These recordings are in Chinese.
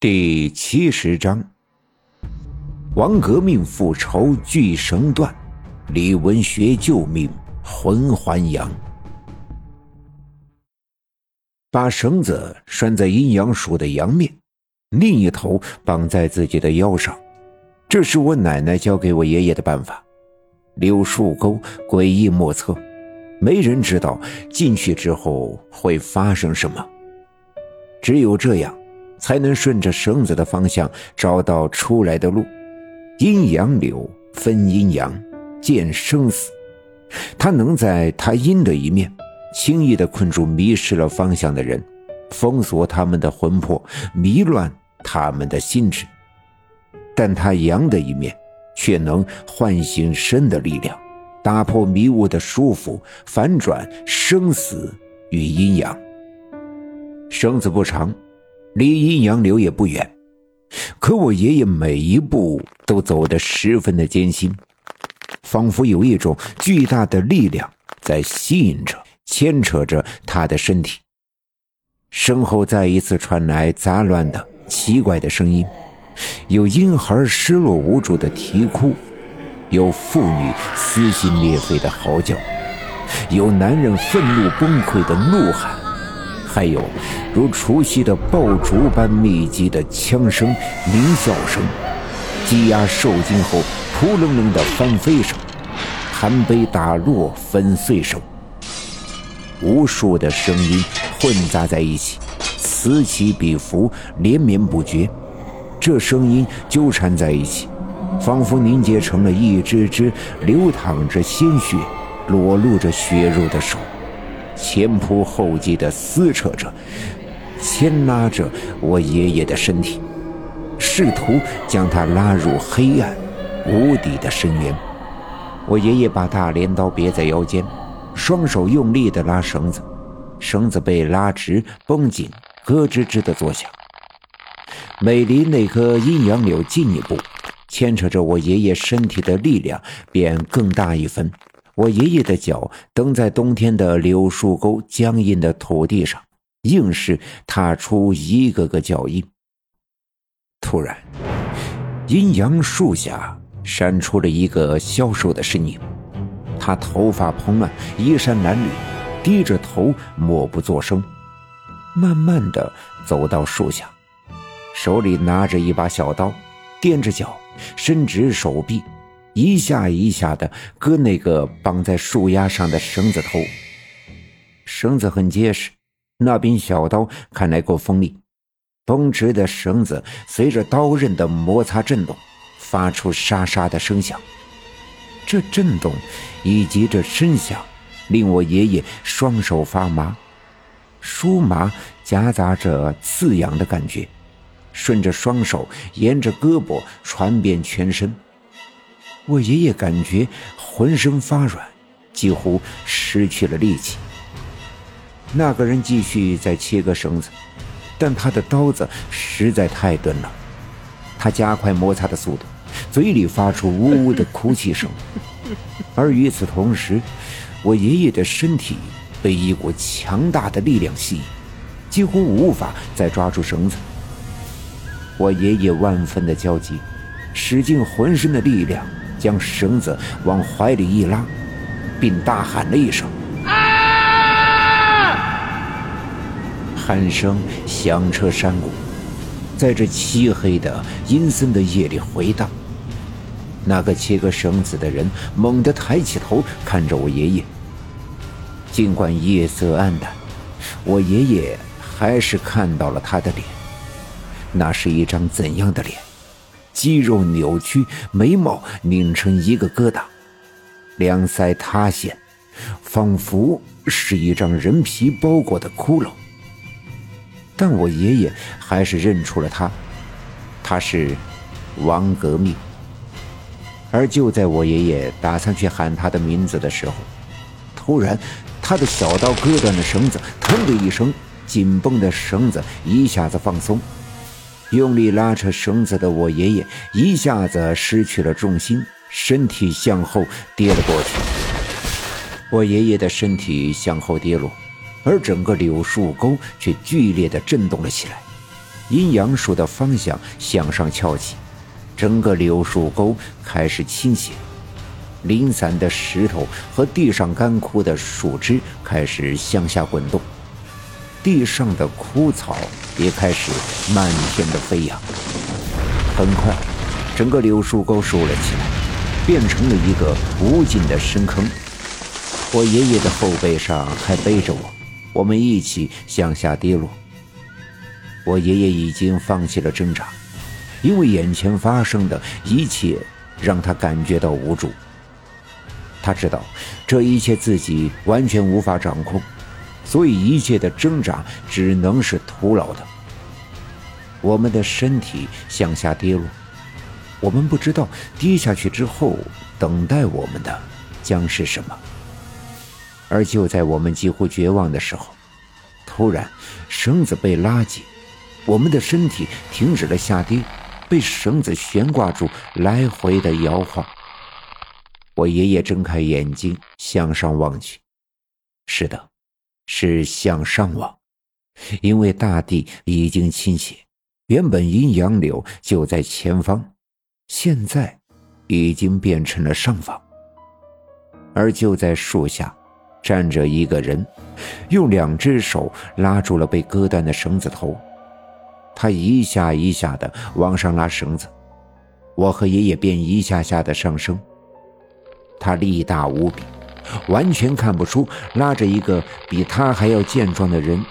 第七十章，王革命复仇聚绳断，李文学救命魂还阳。把绳子拴在阴阳鼠的阳面，另一头绑在自己的腰上，这是我奶奶教给我爷爷的办法。柳树沟诡异莫测，没人知道进去之后会发生什么。只有这样。才能顺着绳子的方向找到出来的路。阴阳柳分阴阳，见生死。它能在它阴的一面，轻易地困住迷失了方向的人，封锁他们的魂魄，迷乱他们的心智。但它阳的一面，却能唤醒身的力量，打破迷雾的束缚，反转生死与阴阳。绳子不长。离阴阳流也不远，可我爷爷每一步都走得十分的艰辛，仿佛有一种巨大的力量在吸引着、牵扯着他的身体。身后再一次传来杂乱的、奇怪的声音，有婴孩失落无助的啼哭，有妇女撕心裂肺的嚎叫，有男人愤怒崩溃的怒喊。还有如除夕的爆竹般密集的枪声、鸣笑声，鸡鸭受惊后扑棱棱的翻飞声，盘杯打落粉碎声，无数的声音混杂在一起，此起彼伏，连绵不绝。这声音纠缠在一起，仿佛凝结成了一只只流淌着鲜血、裸露着血肉的手。前仆后继地撕扯着，牵拉着我爷爷的身体，试图将他拉入黑暗无底的深渊。我爷爷把大镰刀别在腰间，双手用力地拉绳子，绳子被拉直绷紧，咯吱吱地作响。每离那棵阴阳柳近一步，牵扯着我爷爷身体的力量便更大一分。我爷爷的脚蹬在冬天的柳树沟僵硬的土地上，硬是踏出一个个脚印。突然，阴阳树下闪出了一个消瘦的身影，他头发蓬乱，衣衫褴褛，低着头，默不作声，慢慢的走到树下，手里拿着一把小刀，踮着脚，伸直手臂。一下一下的割那个绑在树丫上的绳子头，绳子很结实，那柄小刀看来够锋利。绷直的绳子随着刀刃的摩擦震动，发出沙沙的声响。这震动以及这声响，令我爷爷双手发麻，酥麻夹杂着刺痒的感觉，顺着双手沿着胳膊传遍全身。我爷爷感觉浑身发软，几乎失去了力气。那个人继续在切割绳子，但他的刀子实在太钝了。他加快摩擦的速度，嘴里发出呜呜的哭泣声。而与此同时，我爷爷的身体被一股强大的力量吸引，几乎无法再抓住绳子。我爷爷万分的焦急，使尽浑身的力量。将绳子往怀里一拉，并大喊了一声：“啊！”喊声响彻山谷，在这漆黑的阴森的夜里回荡。那个切割绳子的人猛地抬起头，看着我爷爷。尽管夜色暗淡，我爷爷还是看到了他的脸。那是一张怎样的脸？肌肉扭曲，眉毛拧成一个疙瘩，两腮塌陷，仿佛是一张人皮包裹的骷髅。但我爷爷还是认出了他，他是王革命。而就在我爷爷打算去喊他的名字的时候，突然，他的小刀割断了绳子，腾的一声，紧绷的绳子一下子放松。用力拉扯绳子的我爷爷一下子失去了重心，身体向后跌了过去。我爷爷的身体向后跌落，而整个柳树沟却剧烈地震动了起来。阴阳树的方向向上翘起，整个柳树沟开始倾斜，零散的石头和地上干枯的树枝开始向下滚动，地上的枯草也开始漫天的飞扬。很快，整个柳树沟竖了起来，变成了一个无尽的深坑。我爷爷的后背上还背着我，我们一起向下跌落。我爷爷已经放弃了挣扎，因为眼前发生的一切让他感觉到无助。他知道这一切自己完全无法掌控，所以一切的挣扎只能是徒劳的。我们的身体向下跌落，我们不知道跌下去之后等待我们的将是什么。而就在我们几乎绝望的时候，突然绳子被拉紧。我们的身体停止了下跌，被绳子悬挂住，来回的摇晃。我爷爷睁开眼睛，向上望去。是的，是向上望，因为大地已经倾斜，原本阴阳柳就在前方，现在已经变成了上方。而就在树下，站着一个人，用两只手拉住了被割断的绳子头。他一下一下的往上拉绳子，我和爷爷便一下下的上升。他力大无比，完全看不出拉着一个比他还要健壮的人，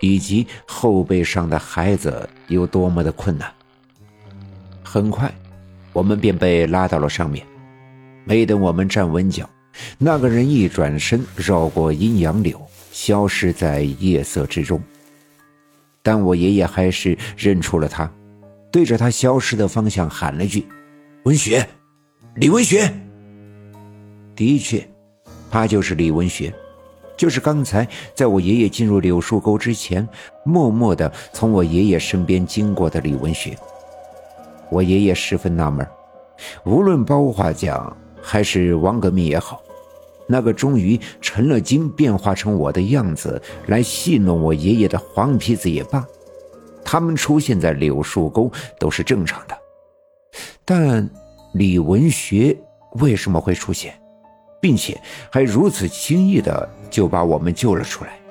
以及后背上的孩子有多么的困难。很快，我们便被拉到了上面。没等我们站稳脚，那个人一转身，绕过阴阳柳，消失在夜色之中。但我爷爷还是认出了他，对着他消失的方向喊了句：“文学，李文学。”的确，他就是李文学，就是刚才在我爷爷进入柳树沟之前，默默的从我爷爷身边经过的李文学。我爷爷十分纳闷，无论包画匠还是王革命也好。那个终于成了精、变化成我的样子来戏弄我爷爷的黄皮子也罢，他们出现在柳树沟都是正常的。但李文学为什么会出现，并且还如此轻易的就把我们救了出来？